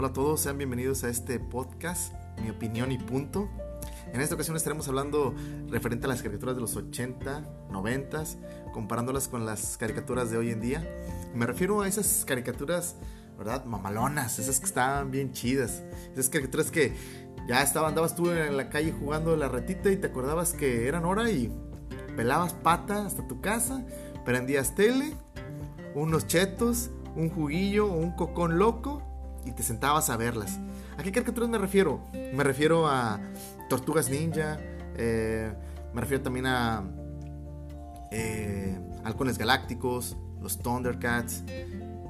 Hola a todos, sean bienvenidos a este podcast, mi opinión y punto. En esta ocasión estaremos hablando referente a las caricaturas de los 80, 90, comparándolas con las caricaturas de hoy en día. Me refiero a esas caricaturas, ¿verdad? Mamalonas, esas que estaban bien chidas. Esas caricaturas que ya estaba, andabas tú en la calle jugando la retita y te acordabas que eran hora y pelabas pata hasta tu casa, prendías tele, unos chetos, un juguillo o un cocón loco y te sentabas a verlas. ¿A qué caricaturas me refiero? Me refiero a Tortugas Ninja, eh, me refiero también a eh, Halcones Galácticos, los Thundercats,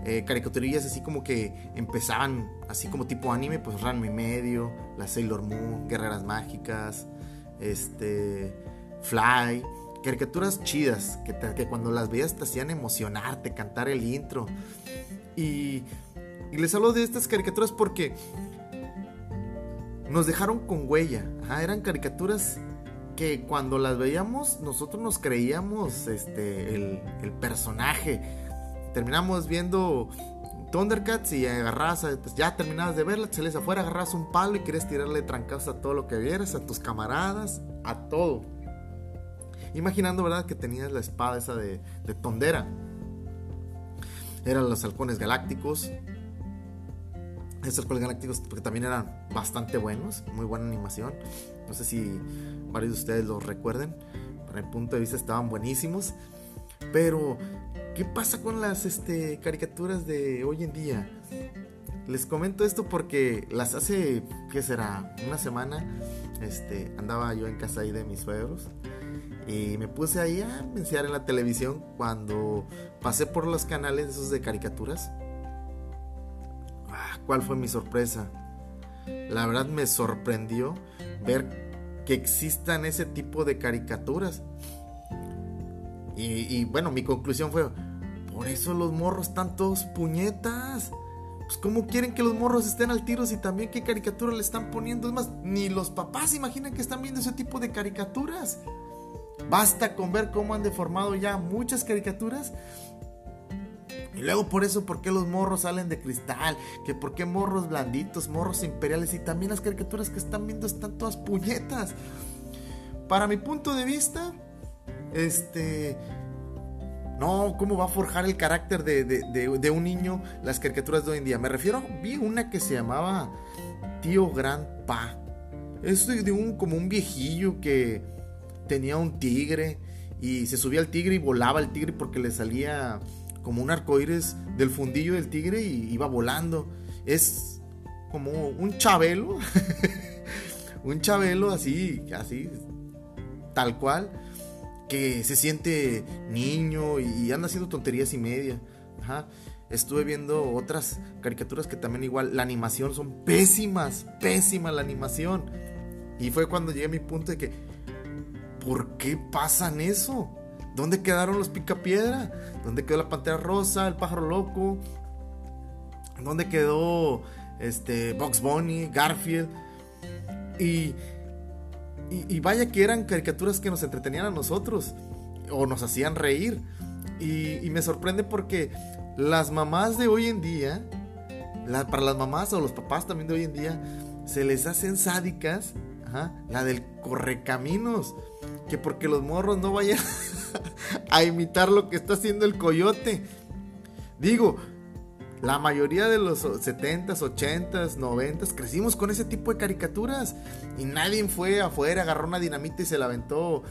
eh, caricaturillas así como que empezaban así como tipo anime, pues Ranma y medio, la Sailor Moon, Guerreras Mágicas, este, Fly, caricaturas chidas que, que cuando las veías te hacían emocionarte, cantar el intro. Y y les hablo de estas caricaturas porque nos dejaron con huella. eran caricaturas que cuando las veíamos nosotros nos creíamos este, el, personaje. Terminamos viendo Thundercats y agarras, pues ya terminabas de verla, salías afuera, agarras un palo y querías tirarle trancas a todo lo que vieras, a tus camaradas, a todo. Imaginando, ¿verdad? Que tenías la espada esa de, de Tondera. Eran los halcones galácticos, estos Galácticos porque también eran bastante buenos, muy buena animación. No sé si varios de ustedes los recuerden. Para mi punto de vista estaban buenísimos. Pero, ¿qué pasa con las este, caricaturas de hoy en día? Les comento esto porque las hace, ¿qué será? Una semana este, andaba yo en casa ahí de mis suegros y me puse ahí a mencionar en la televisión cuando pasé por los canales esos de caricaturas ¿Cuál fue mi sorpresa? La verdad me sorprendió ver que existan ese tipo de caricaturas. Y, bueno, mi conclusión fue, por eso los morros están todos puñetas. Pues cómo quieren que los morros estén al tiro si también qué caricatura le están poniendo. Es más, ni los papás imaginan que están viendo ese tipo de caricaturas. Basta con ver cómo han deformado ya muchas caricaturas y luego por eso, ¿por qué los morros salen de cristal? Que por qué morros blanditos, morros imperiales y también las caricaturas que están viendo están todas puñetas. Para mi punto de vista, este... No, ¿cómo va a forjar el carácter de, un niño las caricaturas de hoy en día? Me refiero, vi una que se llamaba Tío Gran Pa. Es de un, como un viejillo que tenía un tigre y se subía al tigre y volaba el tigre porque le salía como un arcoíris del fundillo del tigre y iba volando. Es como un chabelo, un chabelo así, así, tal cual, que se siente niño y anda haciendo tonterías y media. Estuve viendo otras caricaturas que también igual, la animación son pésimas, pésima la animación. Y fue cuando llegué a mi punto de que, ¿por qué pasan eso? ¿Dónde quedaron los picapiedra? ¿Dónde quedó la pantera rosa, el pájaro loco? ¿Dónde quedó este Box Bunny, Garfield? Y, y, vaya que eran caricaturas que nos entretenían a nosotros o nos hacían reír. Y, me sorprende porque las mamás de hoy en día, para las mamás o los papás también de hoy en día, se les hacen sádicas, la del correcaminos, que porque los morros no vayan a imitar lo que está haciendo el coyote. Digo, la mayoría de los 70s, 80s, 90s crecimos con ese tipo de caricaturas y nadie fue afuera, agarró una dinamita y se la aventó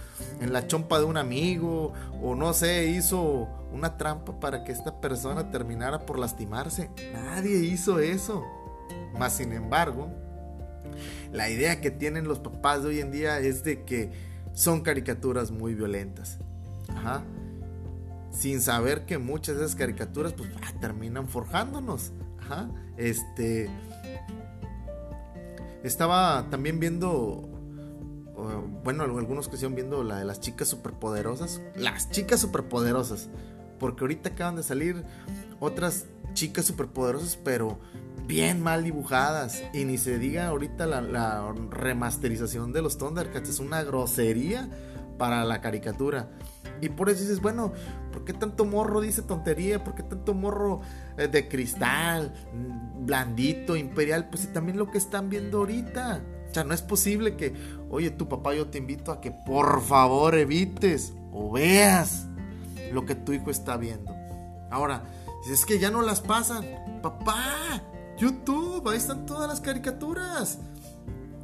en la chompa de un amigo o no sé, hizo una trampa para que esta persona terminara por lastimarse. Nadie hizo eso. Más sin embargo, la idea que tienen los papás de hoy en día es de que son caricaturas muy violentas. Sin saber que muchas de esas caricaturas pues ah, terminan forjándonos. Ajá. Este estaba también viendo bueno, algunos que están viendo la de las chicas superpoderosas, las chicas superpoderosas, porque ahorita acaban de salir otras chicas superpoderosas, pero bien mal dibujadas. Y ni se diga ahorita la, la, remasterización de los Thundercats. Es una grosería para la caricatura. Y por eso dices, bueno, ¿por qué tanto morro dice tontería? ¿Por qué tanto morro eh, de cristal, mm, blandito, imperial? Pues también lo que están viendo ahorita. O sea, no es posible que, oye, tu papá, yo te invito a que por favor evites o veas lo que tu hijo está viendo. Ahora, si es que ya no las pasan, papá, YouTube, ahí están todas las caricaturas.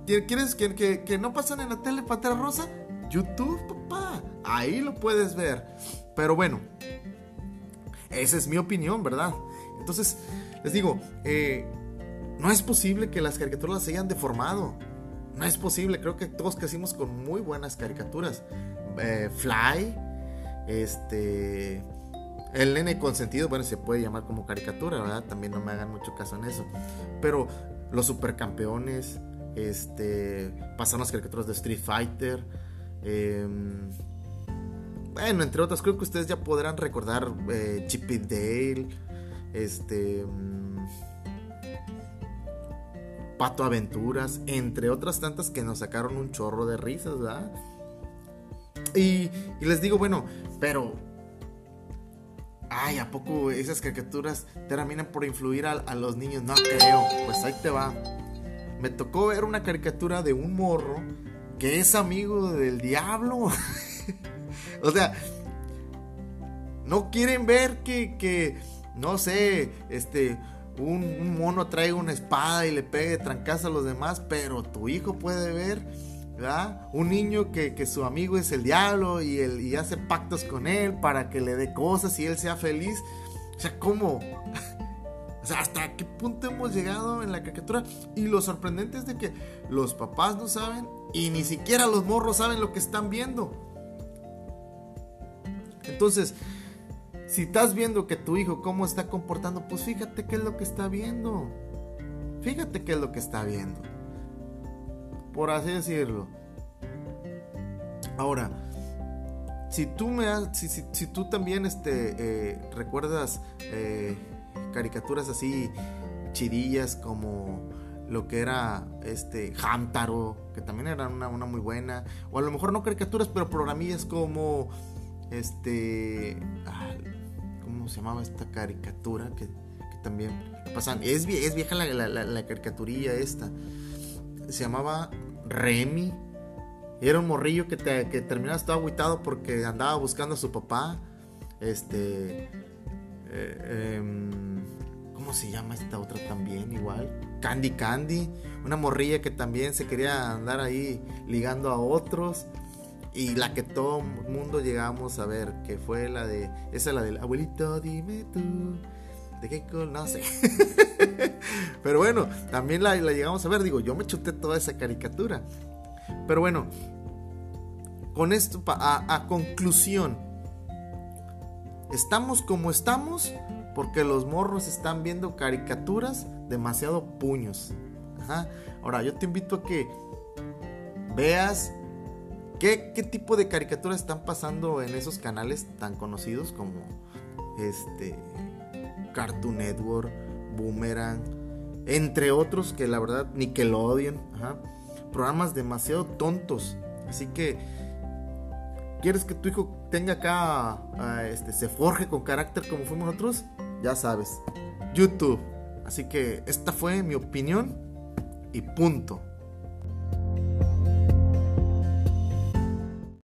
¿Quieres que, que, no pasan en la tele Pantera Rosa? YouTube, papá. Ahí lo puedes ver. Pero bueno, esa es mi opinión, ¿verdad? Entonces, les digo, eh, no es posible que las caricaturas se hayan deformado. No es posible, creo que todos crecimos con muy buenas caricaturas. Eh, Fly, este, el nene consentido, bueno, se puede llamar como caricatura, ¿verdad? También no me hagan mucho caso en eso. Pero los supercampeones, este, pasaron las caricaturas de Street Fighter. Em, bueno, entre otras, creo que ustedes ya podrán recordar eh, Chip y Dale, este, mm, Pato Aventuras, entre otras tantas que nos sacaron un chorro de risas, ¿verdad? Y, y les digo, bueno, pero ay, ¿a poco esas caricaturas terminan por influir a, los niños? No creo, pues ahí te va. Me tocó ver una caricatura de un morro que es amigo del diablo. o sea, no quieren ver que, que no sé, este, un, mono trae una espada y le pegue trancazo a los demás, pero tu hijo puede ver un niño que, su amigo es el diablo y, y hace pactos con él para que le dé cosas y él sea feliz. O sea, ¿cómo? O sea, ¿hasta qué punto hemos llegado en la caricatura? Y lo sorprendente es de que los papás no saben y ni siquiera los morros saben lo que están viendo. Entonces, si estás viendo que tu hijo cómo está comportando, pues fíjate qué es lo que está viendo. Fíjate qué es lo que está viendo por así decirlo. Ahora, si tú me si, si, tú también este, eh, recuerdas eh, caricaturas así chidillas como lo que era este Hamtaro, que también era una, muy buena, o a lo mejor no caricaturas, pero programillas como este ¿cómo se llamaba esta caricatura que, también pasan? Es, es vieja la, la, la caricaturilla esta. Se llamaba Remy. Era un morrillo que, te, que terminaba todo agüitado porque andaba buscando a su papá. Este. Eh, em, ¿Cómo se llama esta otra también? Igual. Candy Candy. Una morrilla que también se quería andar ahí ligando a otros. Y la que todo mundo llegamos a ver, que fue la de. Esa es la del abuelito, dime tú. ¿De qué No sé. Pero bueno, también la, llegamos a ver. Digo, yo me chuté toda esa caricatura. Pero bueno, con esto, a conclusión, estamos como estamos porque los morros están viendo caricaturas demasiado puños. Ahora, yo te invito a que veas qué, qué, tipo de caricaturas están pasando en esos canales tan conocidos como este Cartoon Network, Boomerang, entre otros que la verdad Nickelodeon, ajá, programas demasiado tontos. Así que quieres que tu hijo tenga acá, este, se forje con carácter como fuimos nosotros, ya sabes, YouTube. Así que esta fue mi opinión y punto.